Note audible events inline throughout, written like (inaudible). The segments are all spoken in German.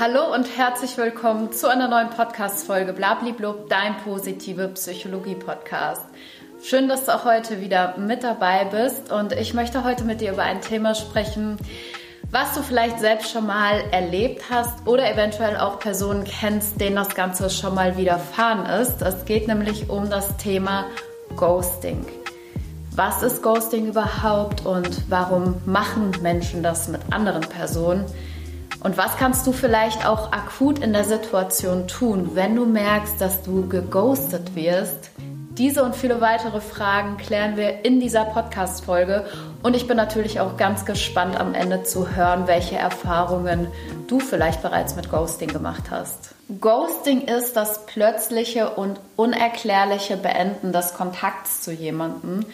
Hallo und herzlich willkommen zu einer neuen Podcast-Folge Blabliblub, dein positive Psychologie-Podcast. Schön, dass du auch heute wieder mit dabei bist und ich möchte heute mit dir über ein Thema sprechen, was du vielleicht selbst schon mal erlebt hast oder eventuell auch Personen kennst, denen das Ganze schon mal widerfahren ist. Es geht nämlich um das Thema Ghosting. Was ist Ghosting überhaupt und warum machen Menschen das mit anderen Personen? Und was kannst du vielleicht auch akut in der Situation tun, wenn du merkst, dass du geghostet wirst? Diese und viele weitere Fragen klären wir in dieser Podcast-Folge. Und ich bin natürlich auch ganz gespannt am Ende zu hören, welche Erfahrungen du vielleicht bereits mit Ghosting gemacht hast. Ghosting ist das plötzliche und unerklärliche Beenden des Kontakts zu jemandem.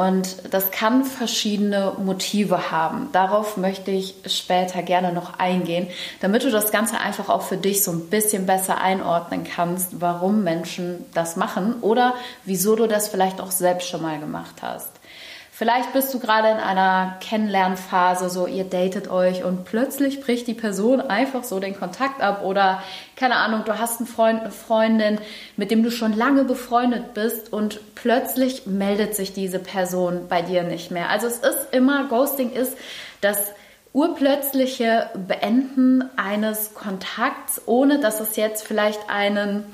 Und das kann verschiedene Motive haben. Darauf möchte ich später gerne noch eingehen, damit du das Ganze einfach auch für dich so ein bisschen besser einordnen kannst, warum Menschen das machen oder wieso du das vielleicht auch selbst schon mal gemacht hast. Vielleicht bist du gerade in einer Kennenlernphase, so ihr datet euch und plötzlich bricht die Person einfach so den Kontakt ab oder keine Ahnung, du hast einen Freund, eine Freundin, mit dem du schon lange befreundet bist und plötzlich meldet sich diese Person bei dir nicht mehr. Also es ist immer, Ghosting ist das urplötzliche Beenden eines Kontakts, ohne dass es jetzt vielleicht einen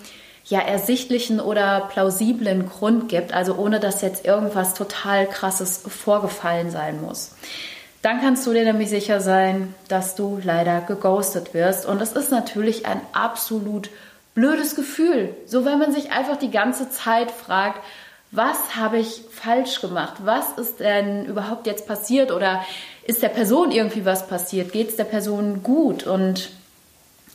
ja ersichtlichen oder plausiblen Grund gibt, also ohne dass jetzt irgendwas total krasses vorgefallen sein muss. Dann kannst du dir nämlich sicher sein, dass du leider geghostet wirst. Und es ist natürlich ein absolut blödes Gefühl. So wenn man sich einfach die ganze Zeit fragt, was habe ich falsch gemacht? Was ist denn überhaupt jetzt passiert? Oder ist der Person irgendwie was passiert? Geht es der Person gut? Und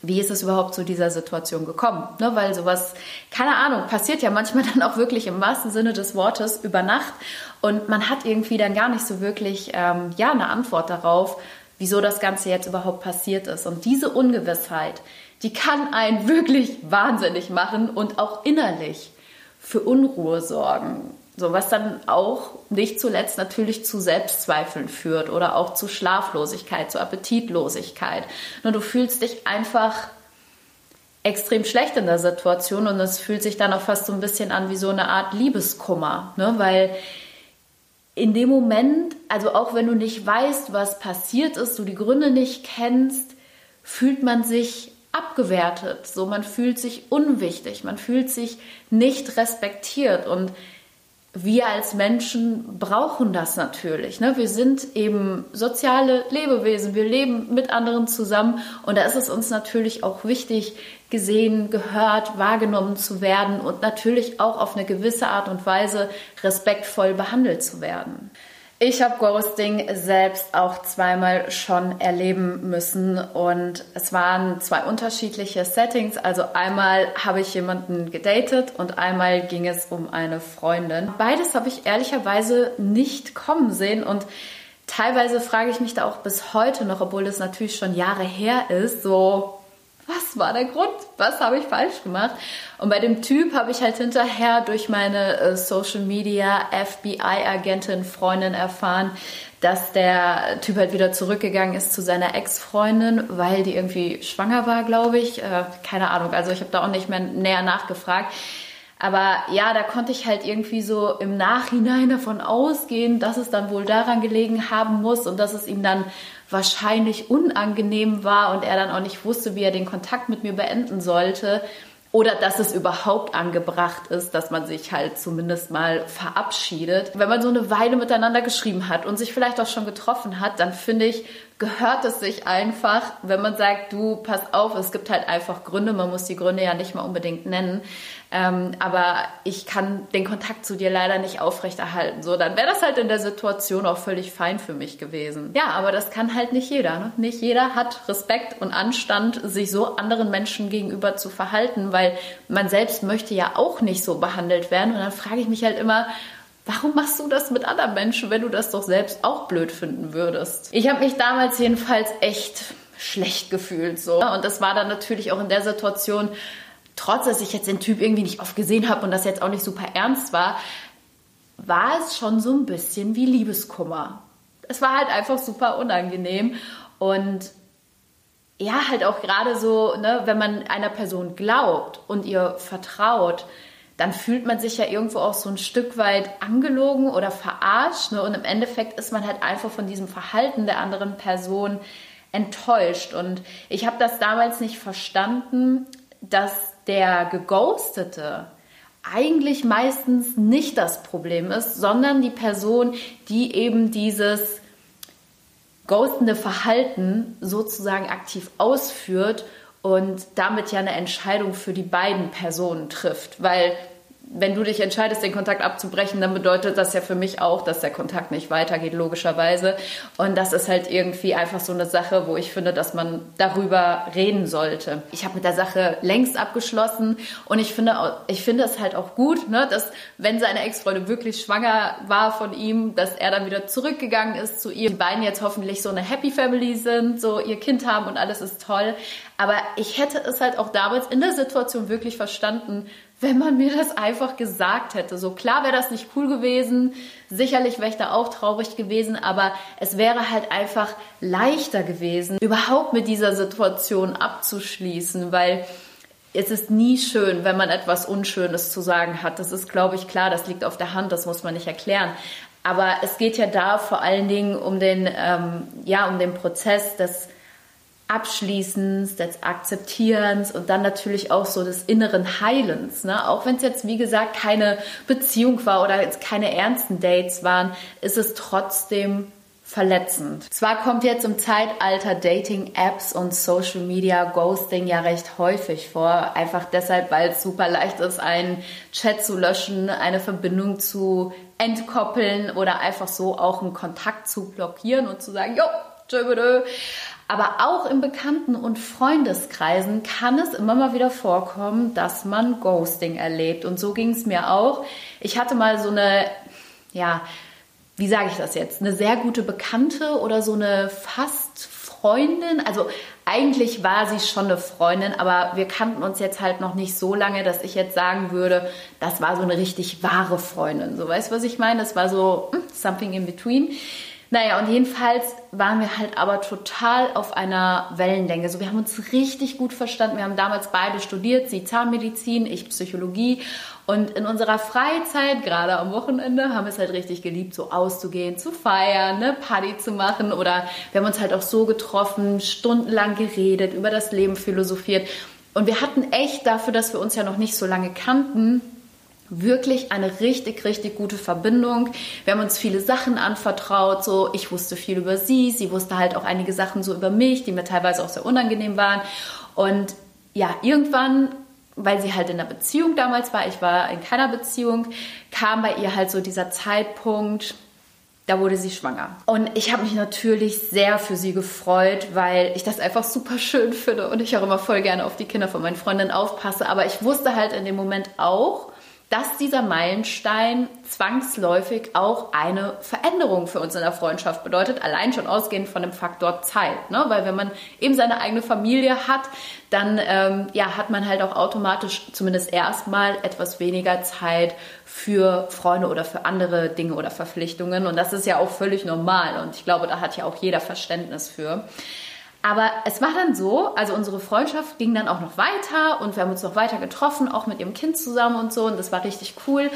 wie ist es überhaupt zu dieser Situation gekommen? Ne, weil sowas, keine Ahnung, passiert ja manchmal (laughs) dann auch wirklich im wahrsten Sinne des Wortes über Nacht und man hat irgendwie dann gar nicht so wirklich ähm, ja, eine Antwort darauf, wieso das Ganze jetzt überhaupt passiert ist. Und diese Ungewissheit, die kann einen (laughs) wirklich wahnsinnig machen und auch innerlich für Unruhe sorgen. So, was dann auch nicht zuletzt natürlich zu Selbstzweifeln führt oder auch zu Schlaflosigkeit, zu Appetitlosigkeit. Nur du fühlst dich einfach extrem schlecht in der Situation und es fühlt sich dann auch fast so ein bisschen an wie so eine Art Liebeskummer, ne? weil in dem Moment, also auch wenn du nicht weißt, was passiert ist, du die Gründe nicht kennst, fühlt man sich abgewertet, so man fühlt sich unwichtig, man fühlt sich nicht respektiert und wir als Menschen brauchen das natürlich. Ne? Wir sind eben soziale Lebewesen. Wir leben mit anderen zusammen. Und da ist es uns natürlich auch wichtig, gesehen, gehört, wahrgenommen zu werden und natürlich auch auf eine gewisse Art und Weise respektvoll behandelt zu werden. Ich habe Ghosting selbst auch zweimal schon erleben müssen und es waren zwei unterschiedliche Settings. Also einmal habe ich jemanden gedatet und einmal ging es um eine Freundin. Beides habe ich ehrlicherweise nicht kommen sehen und teilweise frage ich mich da auch bis heute noch, obwohl das natürlich schon Jahre her ist, so was war der Grund? Was habe ich falsch gemacht? Und bei dem Typ habe ich halt hinterher durch meine äh, Social Media FBI-Agentin Freundin erfahren, dass der Typ halt wieder zurückgegangen ist zu seiner Ex-Freundin, weil die irgendwie schwanger war, glaube ich. Äh, keine Ahnung, also ich habe da auch nicht mehr näher nachgefragt. Aber ja, da konnte ich halt irgendwie so im Nachhinein davon ausgehen, dass es dann wohl daran gelegen haben muss und dass es ihm dann wahrscheinlich unangenehm war und er dann auch nicht wusste, wie er den Kontakt mit mir beenden sollte. Oder dass es überhaupt angebracht ist, dass man sich halt zumindest mal verabschiedet. Wenn man so eine Weile miteinander geschrieben hat und sich vielleicht auch schon getroffen hat, dann finde ich, gehört es sich einfach, wenn man sagt, du, pass auf, es gibt halt einfach Gründe, man muss die Gründe ja nicht mal unbedingt nennen, ähm, aber ich kann den Kontakt zu dir leider nicht aufrechterhalten. So, dann wäre das halt in der Situation auch völlig fein für mich gewesen. Ja, aber das kann halt nicht jeder. Ne? Nicht jeder hat Respekt und Anstand, sich so anderen Menschen gegenüber zu verhalten, weil man selbst möchte ja auch nicht so behandelt werden. Und dann frage ich mich halt immer, Warum machst du das mit anderen Menschen, wenn du das doch selbst auch blöd finden würdest? Ich habe mich damals jedenfalls echt schlecht gefühlt so und das war dann natürlich auch in der Situation trotz dass ich jetzt den Typ irgendwie nicht oft gesehen habe und das jetzt auch nicht super ernst war, war es schon so ein bisschen wie Liebeskummer. Es war halt einfach super unangenehm und ja, halt auch gerade so, ne, wenn man einer Person glaubt und ihr vertraut, dann fühlt man sich ja irgendwo auch so ein Stück weit angelogen oder verarscht. Ne? Und im Endeffekt ist man halt einfach von diesem Verhalten der anderen Person enttäuscht. Und ich habe das damals nicht verstanden, dass der Geghostete eigentlich meistens nicht das Problem ist, sondern die Person, die eben dieses ghostende Verhalten sozusagen aktiv ausführt und damit ja eine Entscheidung für die beiden Personen trifft. Weil wenn du dich entscheidest, den Kontakt abzubrechen, dann bedeutet das ja für mich auch, dass der Kontakt nicht weitergeht, logischerweise. Und das ist halt irgendwie einfach so eine Sache, wo ich finde, dass man darüber reden sollte. Ich habe mit der Sache längst abgeschlossen und ich finde, ich finde es halt auch gut, ne, dass wenn seine Ex-Freundin wirklich schwanger war von ihm, dass er dann wieder zurückgegangen ist zu ihr. Die beiden jetzt hoffentlich so eine Happy Family sind, so ihr Kind haben und alles ist toll. Aber ich hätte es halt auch damals in der Situation wirklich verstanden, wenn man mir das einfach gesagt hätte. So klar wäre das nicht cool gewesen, sicherlich wäre ich da auch traurig gewesen, aber es wäre halt einfach leichter gewesen, überhaupt mit dieser Situation abzuschließen, weil es ist nie schön, wenn man etwas Unschönes zu sagen hat. Das ist, glaube ich, klar, das liegt auf der Hand, das muss man nicht erklären. Aber es geht ja da vor allen Dingen um den, ähm, ja, um den Prozess des Abschließens, des Akzeptierens und dann natürlich auch so des inneren Heilens. Ne? Auch wenn es jetzt, wie gesagt, keine Beziehung war oder jetzt keine ernsten Dates waren, ist es trotzdem verletzend. Zwar kommt jetzt im Zeitalter Dating-Apps und Social Media Ghosting ja recht häufig vor, einfach deshalb, weil es super leicht ist, einen Chat zu löschen, eine Verbindung zu entkoppeln oder einfach so auch einen Kontakt zu blockieren und zu sagen, jo, tschö, aber auch in Bekannten- und Freundeskreisen kann es immer mal wieder vorkommen, dass man Ghosting erlebt. Und so ging es mir auch. Ich hatte mal so eine, ja, wie sage ich das jetzt, eine sehr gute Bekannte oder so eine fast Freundin. Also eigentlich war sie schon eine Freundin, aber wir kannten uns jetzt halt noch nicht so lange, dass ich jetzt sagen würde, das war so eine richtig wahre Freundin. So weißt du, was ich meine? Das war so hm, something in between. Naja, und jedenfalls waren wir halt aber total auf einer Wellenlänge. So, wir haben uns richtig gut verstanden. Wir haben damals beide studiert, sie Zahnmedizin, ich Psychologie. Und in unserer Freizeit, gerade am Wochenende, haben wir es halt richtig geliebt, so auszugehen, zu feiern, ne, Party zu machen. Oder wir haben uns halt auch so getroffen, stundenlang geredet, über das Leben philosophiert. Und wir hatten echt dafür, dass wir uns ja noch nicht so lange kannten, wirklich eine richtig, richtig gute Verbindung. Wir haben uns viele Sachen anvertraut. So, ich wusste viel über sie, sie wusste halt auch einige Sachen so über mich, die mir teilweise auch sehr unangenehm waren. Und ja, irgendwann, weil sie halt in einer Beziehung damals war, ich war in keiner Beziehung, kam bei ihr halt so dieser Zeitpunkt, da wurde sie schwanger. Und ich habe mich natürlich sehr für sie gefreut, weil ich das einfach super schön finde und ich auch immer voll gerne auf die Kinder von meinen Freundinnen aufpasse. Aber ich wusste halt in dem Moment auch, dass dieser Meilenstein zwangsläufig auch eine Veränderung für uns in der Freundschaft bedeutet, allein schon ausgehend von dem Faktor Zeit. Ne? Weil wenn man eben seine eigene Familie hat, dann ähm, ja, hat man halt auch automatisch zumindest erstmal etwas weniger Zeit für Freunde oder für andere Dinge oder Verpflichtungen. Und das ist ja auch völlig normal. Und ich glaube, da hat ja auch jeder Verständnis für. Aber es war dann so, also unsere Freundschaft ging dann auch noch weiter und wir haben uns noch weiter getroffen, auch mit ihrem Kind zusammen und so. Und das war richtig cool.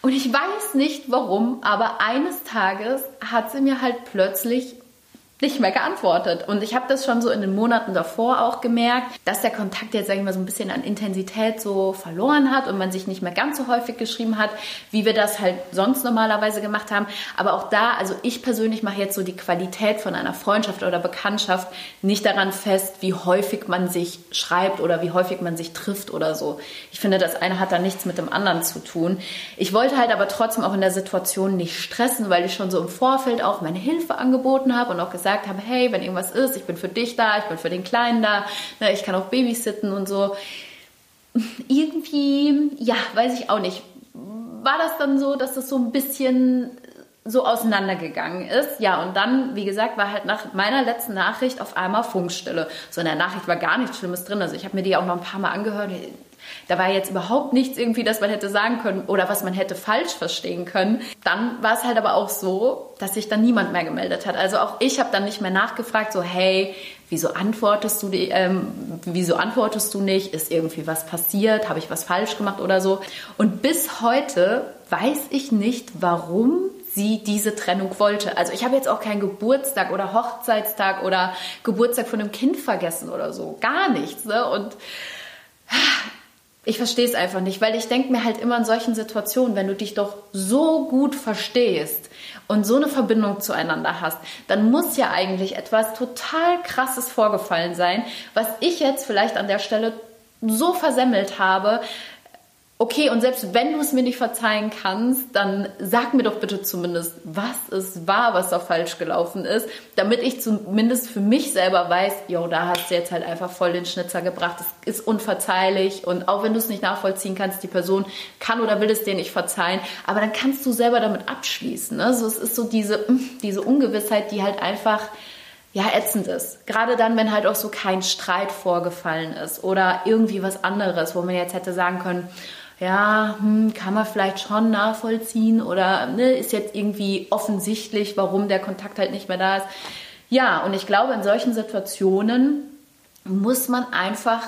Und ich weiß nicht warum, aber eines Tages hat sie mir halt plötzlich nicht mehr geantwortet. Und ich habe das schon so in den Monaten davor auch gemerkt, dass der Kontakt jetzt, sage ich mal, so ein bisschen an Intensität so verloren hat und man sich nicht mehr ganz so häufig geschrieben hat, wie wir das halt sonst normalerweise gemacht haben. Aber auch da, also ich persönlich mache jetzt so die Qualität von einer Freundschaft oder Bekanntschaft nicht daran fest, wie häufig man sich schreibt oder wie häufig man sich trifft oder so. Ich finde, das eine hat da nichts mit dem anderen zu tun. Ich wollte halt aber trotzdem auch in der Situation nicht stressen, weil ich schon so im Vorfeld auch meine Hilfe angeboten habe und auch gesagt gesagt habe, hey, wenn irgendwas ist, ich bin für dich da, ich bin für den Kleinen da, ne, ich kann auch babysitten und so. Irgendwie, ja, weiß ich auch nicht. War das dann so, dass das so ein bisschen so auseinandergegangen ist. Ja, und dann, wie gesagt, war halt nach meiner letzten Nachricht auf einmal Funkstille. So in der Nachricht war gar nichts Schlimmes drin. Also ich habe mir die auch noch ein paar Mal angehört. Da war jetzt überhaupt nichts irgendwie, das man hätte sagen können oder was man hätte falsch verstehen können. Dann war es halt aber auch so, dass sich dann niemand mehr gemeldet hat. Also auch ich habe dann nicht mehr nachgefragt, so hey, wieso antwortest du, ähm, wieso antwortest du nicht? Ist irgendwie was passiert? Habe ich was falsch gemacht oder so? Und bis heute weiß ich nicht, warum sie diese Trennung wollte. Also ich habe jetzt auch keinen Geburtstag oder Hochzeitstag oder Geburtstag von einem Kind vergessen oder so. Gar nichts. Ne? Und ich verstehe es einfach nicht, weil ich denke mir halt immer in solchen Situationen, wenn du dich doch so gut verstehst und so eine Verbindung zueinander hast, dann muss ja eigentlich etwas total Krasses vorgefallen sein, was ich jetzt vielleicht an der Stelle so versemmelt habe, Okay, und selbst wenn du es mir nicht verzeihen kannst, dann sag mir doch bitte zumindest, was es war, was da falsch gelaufen ist, damit ich zumindest für mich selber weiß, jo, da hast du jetzt halt einfach voll den Schnitzer gebracht. Das ist unverzeihlich und auch wenn du es nicht nachvollziehen kannst, die Person kann oder will es dir nicht verzeihen, aber dann kannst du selber damit abschließen. Ne? So, es ist so diese, diese Ungewissheit, die halt einfach ja, ätzend ist. Gerade dann, wenn halt auch so kein Streit vorgefallen ist oder irgendwie was anderes, wo man jetzt hätte sagen können, ja, hm, kann man vielleicht schon nachvollziehen oder ne, ist jetzt irgendwie offensichtlich, warum der Kontakt halt nicht mehr da ist. Ja, und ich glaube, in solchen Situationen muss man einfach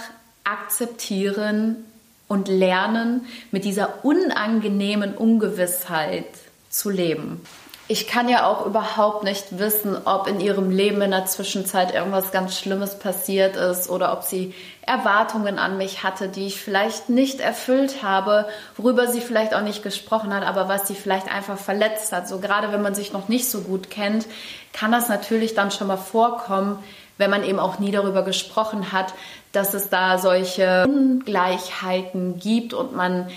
akzeptieren und lernen, mit dieser unangenehmen Ungewissheit zu leben ich kann ja auch überhaupt nicht wissen, ob in ihrem Leben in der Zwischenzeit irgendwas ganz Schlimmes passiert ist oder ob sie Erwartungen an mich hatte, die ich vielleicht nicht erfüllt habe, worüber sie vielleicht auch nicht gesprochen hat, aber was sie vielleicht einfach verletzt hat. So gerade wenn man sich noch nicht so gut kennt, kann das natürlich dann schon mal vorkommen, wenn man eben auch nie darüber gesprochen hat, dass es da solche Ungleichheiten gibt und man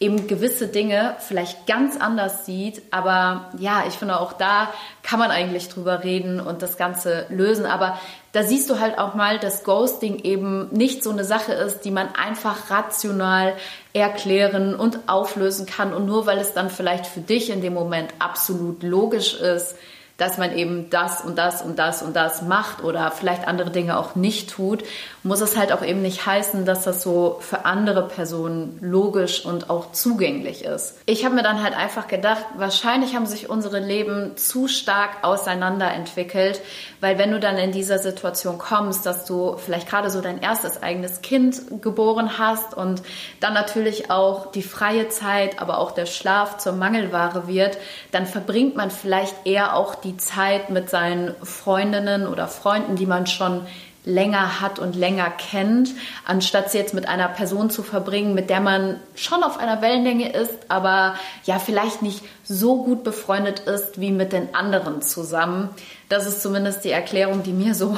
eben gewisse Dinge vielleicht ganz anders sieht. Aber ja, ich finde auch da kann man eigentlich drüber reden und das Ganze lösen. Aber da siehst du halt auch mal, dass Ghosting eben nicht so eine Sache ist, die man einfach rational erklären und auflösen kann. Und nur weil es dann vielleicht für dich in dem Moment absolut logisch ist, dass man eben das und das und das und das macht oder vielleicht andere Dinge auch nicht tut, muss es halt auch eben nicht heißen, dass das so für andere Personen logisch und auch zugänglich ist. Ich habe mir dann halt einfach gedacht, wahrscheinlich haben sich unsere Leben zu stark auseinanderentwickelt, weil wenn du dann in dieser Situation kommst, dass du vielleicht gerade so dein erstes eigenes Kind geboren hast und dann natürlich auch die freie Zeit, aber auch der Schlaf zur Mangelware wird, dann verbringt man vielleicht eher auch die Zeit mit seinen Freundinnen oder Freunden, die man schon länger hat und länger kennt, anstatt sie jetzt mit einer Person zu verbringen, mit der man schon auf einer Wellenlänge ist, aber ja vielleicht nicht so gut befreundet ist wie mit den anderen zusammen. Das ist zumindest die Erklärung, die mir so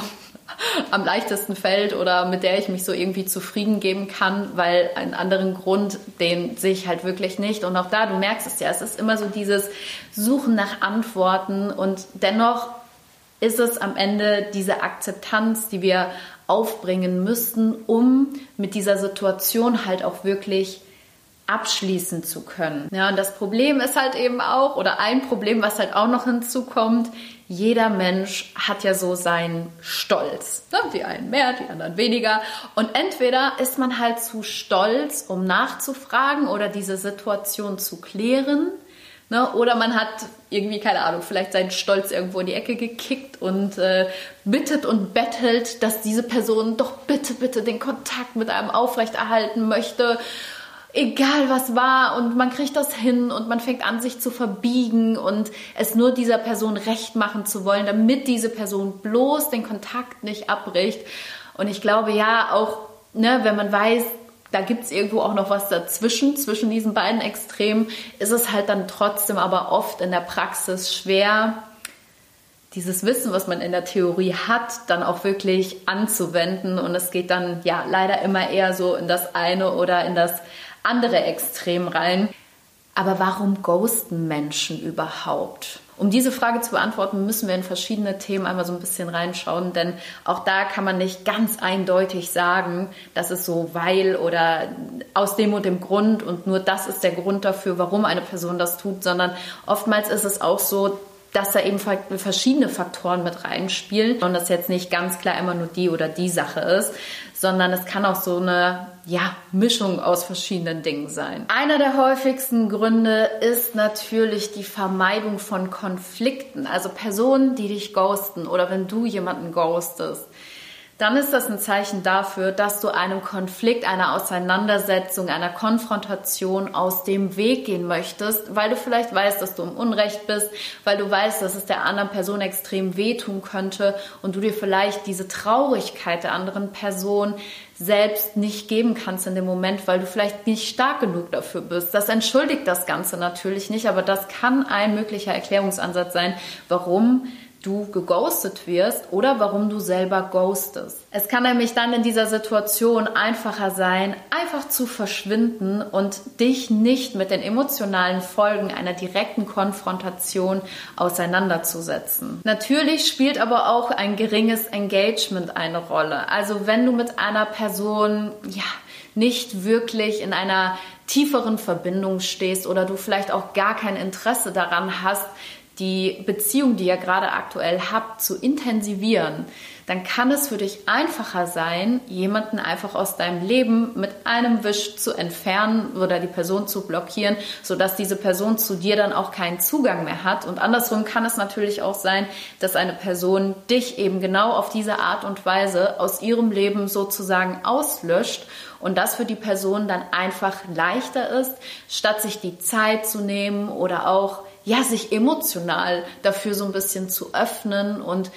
am leichtesten fällt oder mit der ich mich so irgendwie zufrieden geben kann, weil einen anderen Grund, den sehe ich halt wirklich nicht. Und auch da, du merkst es ja, es ist immer so dieses Suchen nach Antworten und dennoch ist es am Ende diese Akzeptanz, die wir aufbringen müssten, um mit dieser Situation halt auch wirklich abschließen zu können. Ja, und das Problem ist halt eben auch, oder ein Problem, was halt auch noch hinzukommt, jeder Mensch hat ja so seinen Stolz. Ne? Die einen mehr, die anderen weniger. Und entweder ist man halt zu stolz, um nachzufragen oder diese Situation zu klären. Ne? Oder man hat irgendwie, keine Ahnung, vielleicht seinen Stolz irgendwo in die Ecke gekickt und äh, bittet und bettelt, dass diese Person doch bitte, bitte den Kontakt mit einem aufrechterhalten möchte egal was war und man kriegt das hin und man fängt an, sich zu verbiegen und es nur dieser Person recht machen zu wollen, damit diese Person bloß den Kontakt nicht abbricht. Und ich glaube ja auch, ne, wenn man weiß, da gibt es irgendwo auch noch was dazwischen, zwischen diesen beiden Extremen, ist es halt dann trotzdem aber oft in der Praxis schwer, dieses Wissen, was man in der Theorie hat, dann auch wirklich anzuwenden. Und es geht dann ja leider immer eher so in das eine oder in das andere Extrem rein. Aber warum ghosten Menschen überhaupt? Um diese Frage zu beantworten, müssen wir in verschiedene Themen einmal so ein bisschen reinschauen, denn auch da kann man nicht ganz eindeutig sagen, das ist so weil oder aus dem und dem Grund und nur das ist der Grund dafür, warum eine Person das tut, sondern oftmals ist es auch so, dass da eben verschiedene Faktoren mit reinspielen und das jetzt nicht ganz klar immer nur die oder die Sache ist, sondern es kann auch so eine ja, Mischung aus verschiedenen Dingen sein. Einer der häufigsten Gründe ist natürlich die Vermeidung von Konflikten, also Personen, die dich ghosten oder wenn du jemanden ghostest dann ist das ein Zeichen dafür, dass du einem Konflikt, einer Auseinandersetzung, einer Konfrontation aus dem Weg gehen möchtest, weil du vielleicht weißt, dass du im Unrecht bist, weil du weißt, dass es der anderen Person extrem wehtun könnte und du dir vielleicht diese Traurigkeit der anderen Person selbst nicht geben kannst in dem Moment, weil du vielleicht nicht stark genug dafür bist. Das entschuldigt das Ganze natürlich nicht, aber das kann ein möglicher Erklärungsansatz sein, warum du geghostet wirst oder warum du selber ghostest. Es kann nämlich dann in dieser Situation einfacher sein, einfach zu verschwinden und dich nicht mit den emotionalen Folgen einer direkten Konfrontation auseinanderzusetzen. Natürlich spielt aber auch ein geringes Engagement eine Rolle. Also wenn du mit einer Person, ja, nicht wirklich in einer tieferen Verbindung stehst oder du vielleicht auch gar kein Interesse daran hast, die Beziehung, die ihr gerade aktuell habt, zu intensivieren, dann kann es für dich einfacher sein, jemanden einfach aus deinem Leben mit einem Wisch zu entfernen oder die Person zu blockieren, sodass diese Person zu dir dann auch keinen Zugang mehr hat. Und andersrum kann es natürlich auch sein, dass eine Person dich eben genau auf diese Art und Weise aus ihrem Leben sozusagen auslöscht und das für die Person dann einfach leichter ist, statt sich die Zeit zu nehmen oder auch ja, sich emotional dafür so ein bisschen zu öffnen und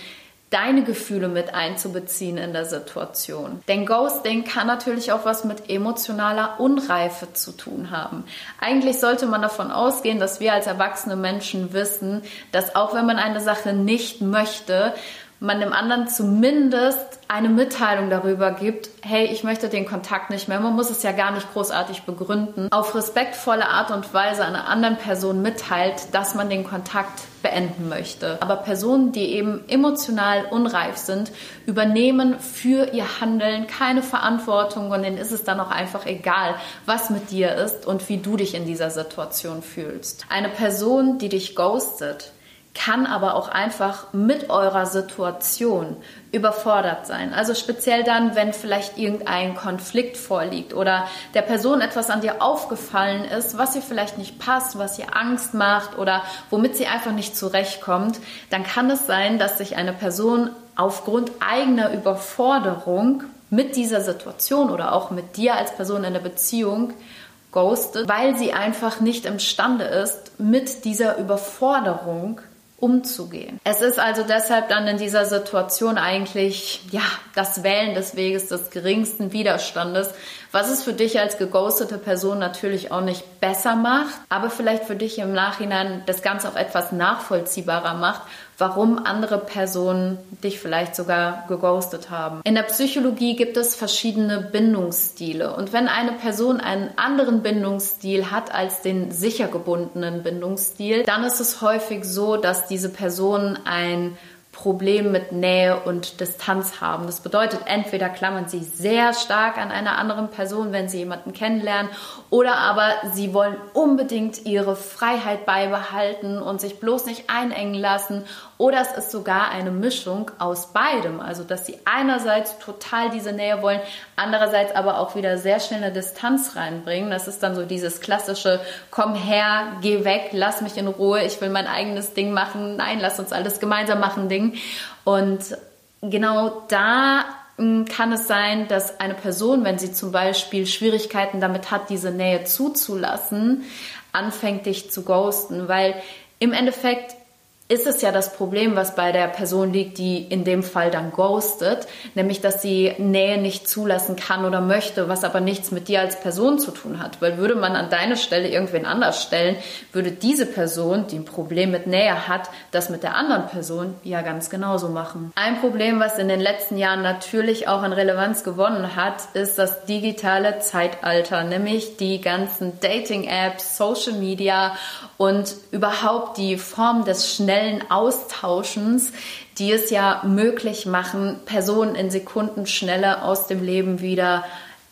deine Gefühle mit einzubeziehen in der Situation. Denn Ghosting kann natürlich auch was mit emotionaler Unreife zu tun haben. Eigentlich sollte man davon ausgehen, dass wir als erwachsene Menschen wissen, dass auch wenn man eine Sache nicht möchte, man dem anderen zumindest eine Mitteilung darüber gibt, hey, ich möchte den Kontakt nicht mehr. Man muss es ja gar nicht großartig begründen. Auf respektvolle Art und Weise einer anderen Person mitteilt, dass man den Kontakt beenden möchte. Aber Personen, die eben emotional unreif sind, übernehmen für ihr Handeln keine Verantwortung und denen ist es dann auch einfach egal, was mit dir ist und wie du dich in dieser Situation fühlst. Eine Person, die dich ghostet, kann aber auch einfach mit eurer Situation überfordert sein. Also speziell dann, wenn vielleicht irgendein Konflikt vorliegt oder der Person etwas an dir aufgefallen ist, was ihr vielleicht nicht passt, was ihr Angst macht oder womit sie einfach nicht zurechtkommt, dann kann es sein, dass sich eine Person aufgrund eigener Überforderung mit dieser Situation oder auch mit dir als Person in der Beziehung ghostet, weil sie einfach nicht imstande ist, mit dieser Überforderung umzugehen. Es ist also deshalb dann in dieser Situation eigentlich ja das Wählen des Weges des geringsten Widerstandes, was es für dich als geghostete Person natürlich auch nicht besser macht, aber vielleicht für dich im Nachhinein das Ganze auch etwas nachvollziehbarer macht, warum andere Personen dich vielleicht sogar geghostet haben. In der Psychologie gibt es verschiedene Bindungsstile und wenn eine Person einen anderen Bindungsstil hat als den sicher gebundenen Bindungsstil, dann ist es häufig so, dass diese Person ein Problem mit Nähe und Distanz haben. Das bedeutet, entweder klammern sie sehr stark an einer anderen Person, wenn sie jemanden kennenlernen, oder aber sie wollen unbedingt ihre Freiheit beibehalten und sich bloß nicht einengen lassen. Oder es ist sogar eine Mischung aus beidem. Also, dass sie einerseits total diese Nähe wollen, andererseits aber auch wieder sehr schnell eine Distanz reinbringen. Das ist dann so dieses klassische, komm her, geh weg, lass mich in Ruhe, ich will mein eigenes Ding machen. Nein, lass uns alles gemeinsam machen, Ding. Und genau da hm, kann es sein, dass eine Person, wenn sie zum Beispiel Schwierigkeiten damit hat, diese Nähe zuzulassen, anfängt dich zu ghosten, weil im Endeffekt ist es ja das Problem, was bei der Person liegt, die in dem Fall dann ghostet, nämlich dass sie Nähe nicht zulassen kann oder möchte, was aber nichts mit dir als Person zu tun hat. Weil würde man an deine Stelle irgendwen anders stellen, würde diese Person, die ein Problem mit Nähe hat, das mit der anderen Person ja ganz genauso machen. Ein Problem, was in den letzten Jahren natürlich auch an Relevanz gewonnen hat, ist das digitale Zeitalter, nämlich die ganzen Dating-Apps, Social Media und überhaupt die Form des schnellen Austauschens, die es ja möglich machen, Personen in Sekunden schneller aus dem Leben wieder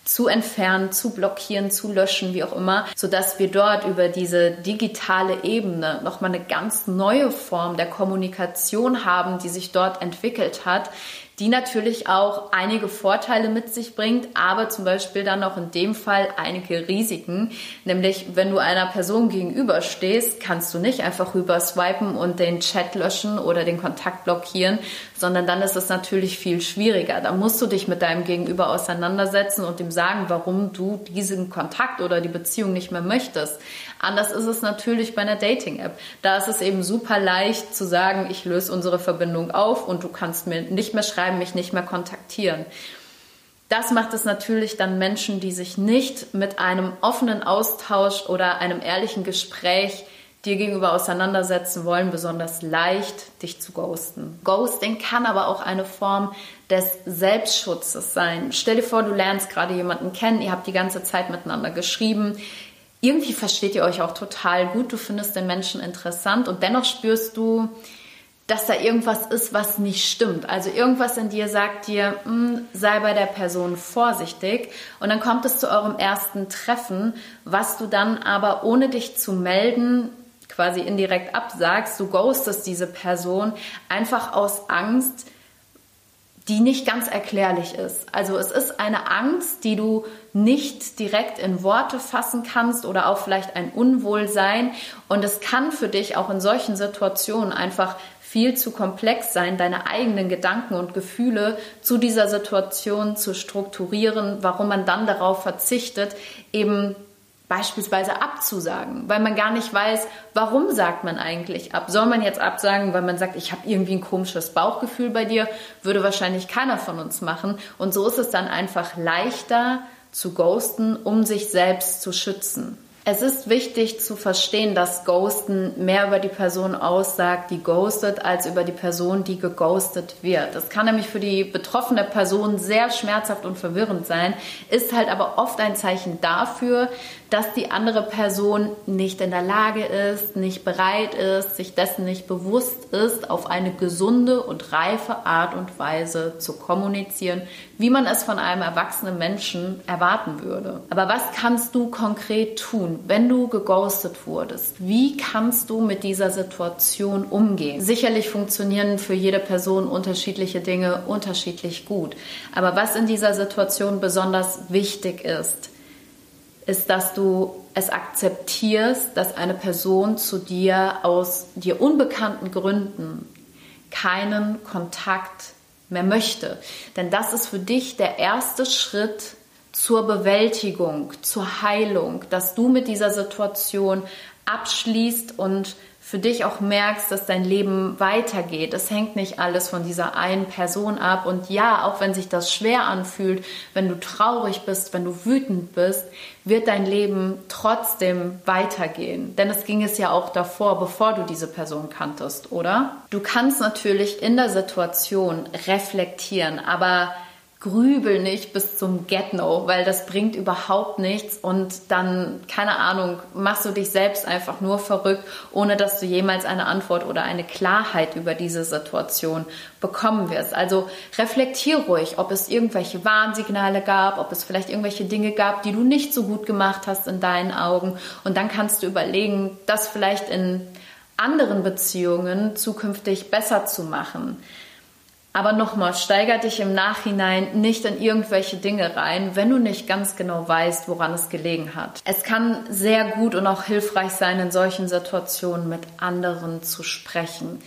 zu entfernen, zu blockieren, zu löschen, wie auch immer, sodass wir dort über diese digitale Ebene nochmal eine ganz neue Form der Kommunikation haben, die sich dort entwickelt hat, die natürlich auch einige Vorteile mit sich bringt, aber zum Beispiel dann auch in dem Fall einige Risiken. Nämlich, wenn du einer Person gegenüberstehst, kannst du nicht einfach rüber swipen und den Chat löschen oder den Kontakt blockieren, sondern dann ist es natürlich viel schwieriger. Da musst du dich mit deinem Gegenüber auseinandersetzen und ihm sagen, warum du diesen Kontakt oder die Beziehung nicht mehr möchtest. Anders ist es natürlich bei einer Dating-App. Da ist es eben super leicht zu sagen, ich löse unsere Verbindung auf und du kannst mir nicht mehr schreiben, mich nicht mehr kontaktieren. Das macht es natürlich dann Menschen, die sich nicht mit einem offenen Austausch oder einem ehrlichen Gespräch dir gegenüber auseinandersetzen wollen, besonders leicht, dich zu ghosten. Ghosting kann aber auch eine Form des Selbstschutzes sein. Stell dir vor, du lernst gerade jemanden kennen, ihr habt die ganze Zeit miteinander geschrieben, irgendwie versteht ihr euch auch total gut, du findest den Menschen interessant und dennoch spürst du, dass da irgendwas ist, was nicht stimmt. Also irgendwas in dir sagt dir, hm, sei bei der Person vorsichtig. Und dann kommt es zu eurem ersten Treffen, was du dann aber ohne dich zu melden quasi indirekt absagst. Du ghostest diese Person einfach aus Angst, die nicht ganz erklärlich ist. Also es ist eine Angst, die du nicht direkt in Worte fassen kannst oder auch vielleicht ein Unwohlsein. Und es kann für dich auch in solchen Situationen einfach viel zu komplex sein, deine eigenen Gedanken und Gefühle zu dieser Situation zu strukturieren, warum man dann darauf verzichtet, eben beispielsweise abzusagen, weil man gar nicht weiß, warum sagt man eigentlich ab. Soll man jetzt absagen, weil man sagt, ich habe irgendwie ein komisches Bauchgefühl bei dir, würde wahrscheinlich keiner von uns machen. Und so ist es dann einfach leichter zu ghosten, um sich selbst zu schützen. Es ist wichtig zu verstehen, dass Ghosten mehr über die Person aussagt, die ghostet, als über die Person, die geghostet wird. Das kann nämlich für die betroffene Person sehr schmerzhaft und verwirrend sein, ist halt aber oft ein Zeichen dafür, dass die andere Person nicht in der Lage ist, nicht bereit ist, sich dessen nicht bewusst ist, auf eine gesunde und reife Art und Weise zu kommunizieren, wie man es von einem erwachsenen Menschen erwarten würde. Aber was kannst du konkret tun, wenn du geghostet wurdest? Wie kannst du mit dieser Situation umgehen? Sicherlich funktionieren für jede Person unterschiedliche Dinge unterschiedlich gut. Aber was in dieser Situation besonders wichtig ist, ist, dass du es akzeptierst, dass eine Person zu dir aus dir unbekannten Gründen keinen Kontakt mehr möchte. Denn das ist für dich der erste Schritt zur Bewältigung, zur Heilung, dass du mit dieser Situation abschließt und für dich auch merkst, dass dein Leben weitergeht. Es hängt nicht alles von dieser einen Person ab. Und ja, auch wenn sich das schwer anfühlt, wenn du traurig bist, wenn du wütend bist, wird dein Leben trotzdem weitergehen. Denn es ging es ja auch davor, bevor du diese Person kanntest, oder? Du kannst natürlich in der Situation reflektieren, aber grübel nicht bis zum Get-No, weil das bringt überhaupt nichts und dann, keine Ahnung, machst du dich selbst einfach nur verrückt, ohne dass du jemals eine Antwort oder eine Klarheit über diese Situation bekommen wirst. Also reflektier ruhig, ob es irgendwelche Warnsignale gab, ob es vielleicht irgendwelche Dinge gab, die du nicht so gut gemacht hast in deinen Augen und dann kannst du überlegen, das vielleicht in anderen Beziehungen zukünftig besser zu machen. Aber nochmal, steiger dich im Nachhinein nicht in irgendwelche Dinge rein, wenn du nicht ganz genau weißt, woran es gelegen hat. Es kann sehr gut und auch hilfreich sein, in solchen Situationen mit anderen zu sprechen.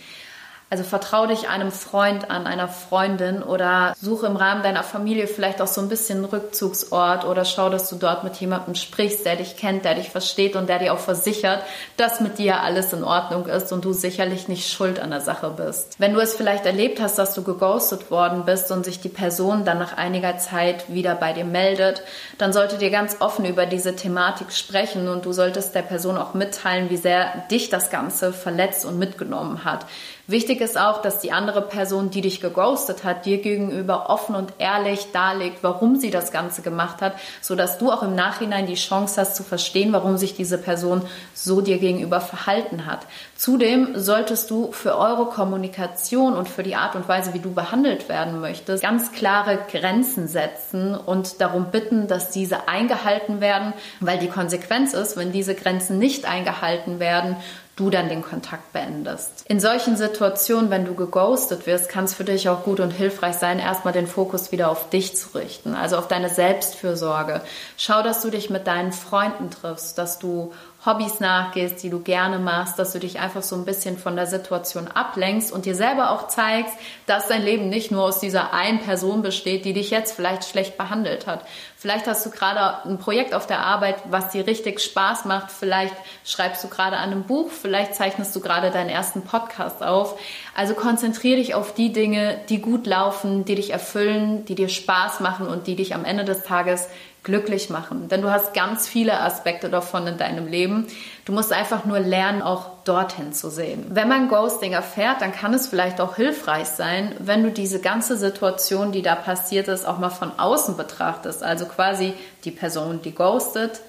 Also vertrau dich einem Freund an, einer Freundin oder suche im Rahmen deiner Familie vielleicht auch so ein bisschen einen Rückzugsort oder schau, dass du dort mit jemandem sprichst, der dich kennt, der dich versteht und der dir auch versichert, dass mit dir alles in Ordnung ist und du sicherlich nicht schuld an der Sache bist. Wenn du es vielleicht erlebt hast, dass du geghostet worden bist und sich die Person dann nach einiger Zeit wieder bei dir meldet, dann solltet ihr ganz offen über diese Thematik sprechen und du solltest der Person auch mitteilen, wie sehr dich das Ganze verletzt und mitgenommen hat. Wichtig ist auch, dass die andere Person, die dich geghostet hat, dir gegenüber offen und ehrlich darlegt, warum sie das Ganze gemacht hat, so dass du auch im Nachhinein die Chance hast zu verstehen, warum sich diese Person so dir gegenüber verhalten hat. Zudem solltest du für eure Kommunikation und für die Art und Weise, wie du behandelt werden möchtest, ganz klare Grenzen setzen und darum bitten, dass diese eingehalten werden, weil die Konsequenz ist, wenn diese Grenzen nicht eingehalten werden, du dann den Kontakt beendest. In solchen Situationen, wenn du geghostet wirst, kann es für dich auch gut und hilfreich sein, erstmal den Fokus wieder auf dich zu richten, also auf deine Selbstfürsorge. Schau, dass du dich mit deinen Freunden triffst, dass du Hobbys nachgehst, die du gerne machst, dass du dich einfach so ein bisschen von der Situation ablenkst und dir selber auch zeigst, dass dein Leben nicht nur aus dieser einen Person besteht, die dich jetzt vielleicht schlecht behandelt hat. Vielleicht hast du gerade ein Projekt auf der Arbeit, was dir richtig Spaß macht. Vielleicht schreibst du gerade an einem Buch, vielleicht zeichnest du gerade deinen ersten Podcast auf. Also konzentriere dich auf die Dinge, die gut laufen, die dich erfüllen, die dir Spaß machen und die dich am Ende des Tages glücklich machen. Denn du hast ganz viele Aspekte davon in deinem Leben. Du musst einfach nur lernen, auch dorthin zu sehen. Wenn man Ghosting erfährt, dann kann es vielleicht auch hilfreich sein, wenn du diese ganze Situation, die da passiert ist, auch mal von außen betrachtest. Also quasi die Person, die ghostet,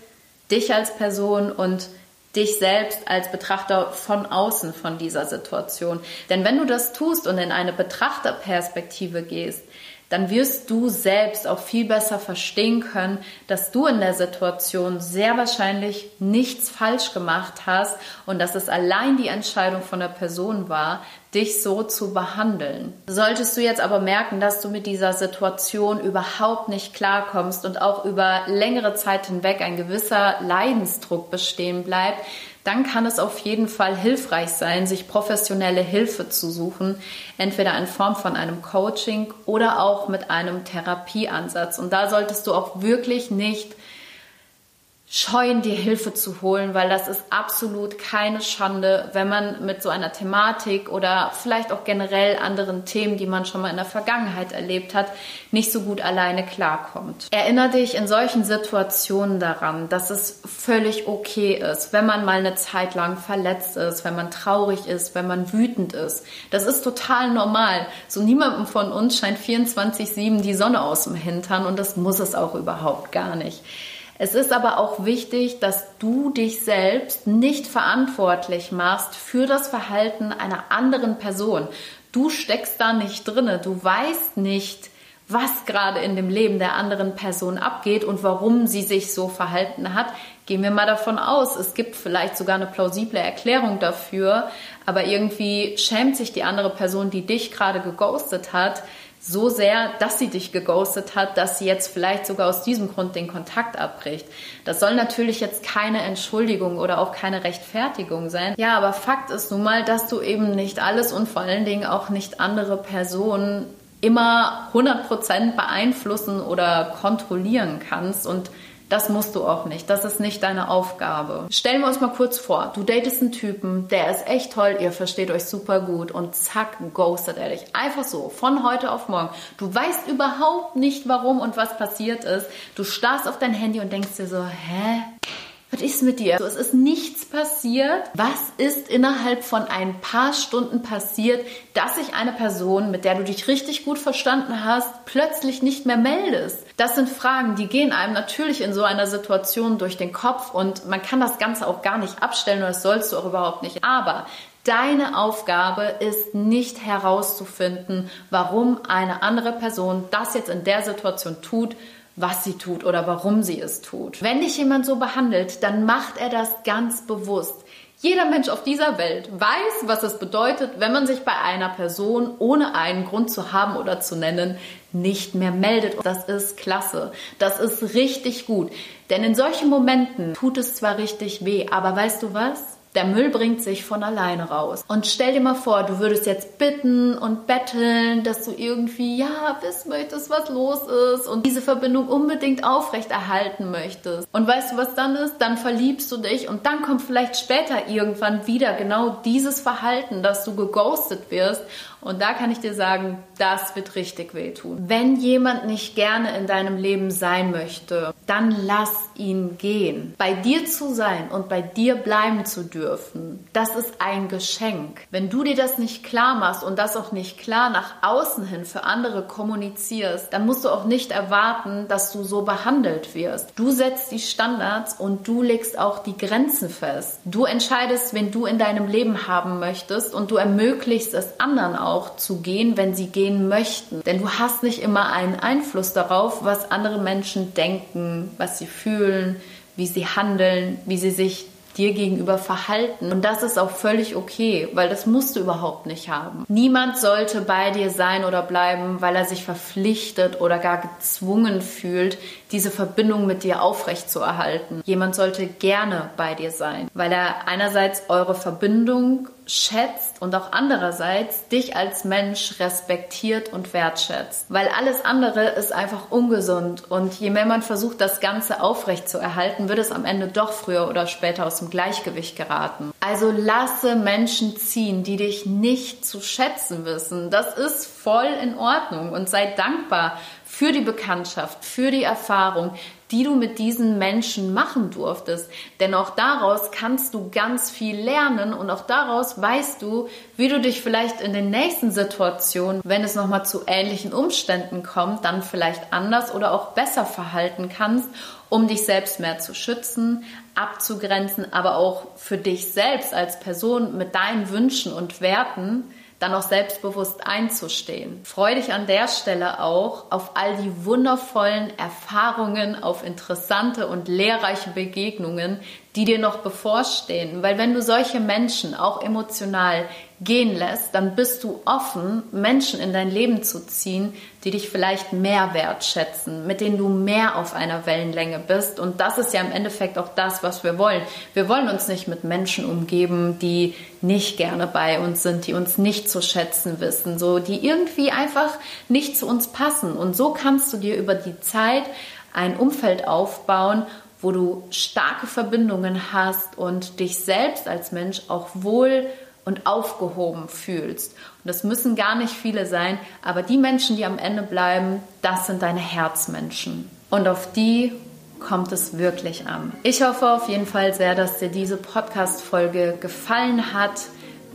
dich als Person und dich selbst als Betrachter von außen von dieser Situation. Denn wenn du das tust und in eine Betrachterperspektive gehst, dann wirst du selbst auch viel besser verstehen können, dass du in der Situation sehr wahrscheinlich nichts falsch gemacht hast und dass es allein die Entscheidung von der Person war, dich so zu behandeln. Solltest du jetzt aber merken, dass du mit dieser Situation überhaupt nicht klarkommst und auch über längere Zeit hinweg ein gewisser Leidensdruck bestehen bleibt, dann kann es auf jeden Fall hilfreich sein, sich professionelle Hilfe zu suchen, entweder in Form von einem Coaching oder auch mit einem Therapieansatz. Und da solltest du auch wirklich nicht scheuen, dir Hilfe zu holen, weil das ist absolut keine Schande, wenn man mit so einer Thematik oder vielleicht auch generell anderen Themen, die man schon mal in der Vergangenheit erlebt hat, nicht so gut alleine klarkommt. Erinnere dich in solchen Situationen daran, dass es völlig okay ist, wenn man mal eine Zeit lang verletzt ist, wenn man traurig ist, wenn man wütend ist. Das ist total normal. So niemandem von uns scheint 24-7 die Sonne aus dem Hintern und das muss es auch überhaupt gar nicht. Es ist aber auch wichtig, dass du dich selbst nicht verantwortlich machst für das Verhalten einer anderen Person. Du steckst da nicht drinne. Du weißt nicht, was gerade in dem Leben der anderen Person abgeht und warum sie sich so verhalten hat. Gehen wir mal davon aus, es gibt vielleicht sogar eine plausible Erklärung dafür, aber irgendwie schämt sich die andere Person, die dich gerade geghostet hat, so sehr, dass sie dich geghostet hat, dass sie jetzt vielleicht sogar aus diesem Grund den Kontakt abbricht. Das soll natürlich jetzt keine Entschuldigung oder auch keine Rechtfertigung sein. Ja, aber Fakt ist nun mal, dass du eben nicht alles und vor allen Dingen auch nicht andere Personen immer 100% beeinflussen oder kontrollieren kannst und das musst du auch nicht. Das ist nicht deine Aufgabe. Stellen wir uns mal kurz vor, du datest einen Typen, der ist echt toll, ihr versteht euch super gut und zack, ghostet er dich. Einfach so, von heute auf morgen. Du weißt überhaupt nicht, warum und was passiert ist. Du starrst auf dein Handy und denkst dir so, hä? Was ist mit dir? es ist nichts passiert. Was ist innerhalb von ein paar Stunden passiert, dass sich eine Person, mit der du dich richtig gut verstanden hast, plötzlich nicht mehr meldest? Das sind Fragen, die gehen einem natürlich in so einer Situation durch den Kopf und man kann das Ganze auch gar nicht abstellen und das sollst du auch überhaupt nicht. Aber Deine Aufgabe ist nicht herauszufinden, warum eine andere Person das jetzt in der Situation tut, was sie tut oder warum sie es tut. Wenn dich jemand so behandelt, dann macht er das ganz bewusst. Jeder Mensch auf dieser Welt weiß, was es bedeutet, wenn man sich bei einer Person ohne einen Grund zu haben oder zu nennen nicht mehr meldet. Das ist klasse. Das ist richtig gut. Denn in solchen Momenten tut es zwar richtig weh, aber weißt du was? Der Müll bringt sich von alleine raus. Und stell dir mal vor, du würdest jetzt bitten und betteln, dass du irgendwie, ja, wissen möchtest, was los ist und diese Verbindung unbedingt aufrechterhalten möchtest. Und weißt du, was dann ist? Dann verliebst du dich und dann kommt vielleicht später irgendwann wieder genau dieses Verhalten, dass du geghostet wirst und da kann ich dir sagen, das wird richtig wehtun. Wenn jemand nicht gerne in deinem Leben sein möchte, dann lass ihn gehen. Bei dir zu sein und bei dir bleiben zu dürfen, das ist ein Geschenk. Wenn du dir das nicht klar machst und das auch nicht klar nach außen hin für andere kommunizierst, dann musst du auch nicht erwarten, dass du so behandelt wirst. Du setzt die Standards und du legst auch die Grenzen fest. Du entscheidest, wen du in deinem Leben haben möchtest und du ermöglichst es anderen auch auch zu gehen, wenn sie gehen möchten. Denn du hast nicht immer einen Einfluss darauf, was andere Menschen denken, was sie fühlen, wie sie handeln, wie sie sich dir gegenüber verhalten. Und das ist auch völlig okay, weil das musst du überhaupt nicht haben. Niemand sollte bei dir sein oder bleiben, weil er sich verpflichtet oder gar gezwungen fühlt, diese Verbindung mit dir aufrechtzuerhalten. Jemand sollte gerne bei dir sein, weil er einerseits eure Verbindung schätzt und auch andererseits dich als Mensch respektiert und wertschätzt. Weil alles andere ist einfach ungesund und je mehr man versucht, das Ganze aufrecht zu erhalten, wird es am Ende doch früher oder später aus dem Gleichgewicht geraten. Also lasse Menschen ziehen, die dich nicht zu schätzen wissen. Das ist voll in Ordnung und sei dankbar für die Bekanntschaft, für die Erfahrung, die du mit diesen Menschen machen durftest. Denn auch daraus kannst du ganz viel lernen und auch daraus weißt du, wie du dich vielleicht in den nächsten Situationen, wenn es nochmal zu ähnlichen Umständen kommt, dann vielleicht anders oder auch besser verhalten kannst, um dich selbst mehr zu schützen, abzugrenzen, aber auch für dich selbst als Person mit deinen Wünschen und Werten dann auch selbstbewusst einzustehen. Freu dich an der Stelle auch auf all die wundervollen Erfahrungen, auf interessante und lehrreiche Begegnungen, die dir noch bevorstehen. Weil wenn du solche Menschen auch emotional gehen lässt, dann bist du offen, Menschen in dein Leben zu ziehen, die dich vielleicht mehr wertschätzen, mit denen du mehr auf einer Wellenlänge bist. Und das ist ja im Endeffekt auch das, was wir wollen. Wir wollen uns nicht mit Menschen umgeben, die nicht gerne bei uns sind, die uns nicht zu schätzen wissen, so, die irgendwie einfach nicht zu uns passen. Und so kannst du dir über die Zeit ein Umfeld aufbauen, wo du starke Verbindungen hast und dich selbst als Mensch auch wohl und aufgehoben fühlst. Und das müssen gar nicht viele sein, aber die Menschen, die am Ende bleiben, das sind deine Herzmenschen. Und auf die kommt es wirklich an. Ich hoffe auf jeden Fall sehr, dass dir diese Podcast-Folge gefallen hat,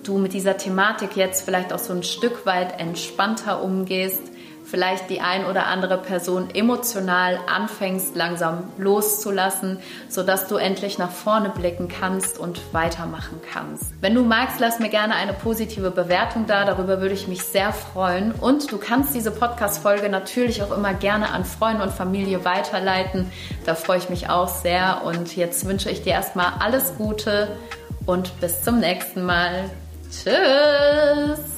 du mit dieser Thematik jetzt vielleicht auch so ein Stück weit entspannter umgehst vielleicht die ein oder andere Person emotional anfängst langsam loszulassen, sodass du endlich nach vorne blicken kannst und weitermachen kannst. Wenn du magst, lass mir gerne eine positive Bewertung da, darüber würde ich mich sehr freuen und du kannst diese Podcast Folge natürlich auch immer gerne an Freunde und Familie weiterleiten. Da freue ich mich auch sehr und jetzt wünsche ich dir erstmal alles Gute und bis zum nächsten Mal. Tschüss.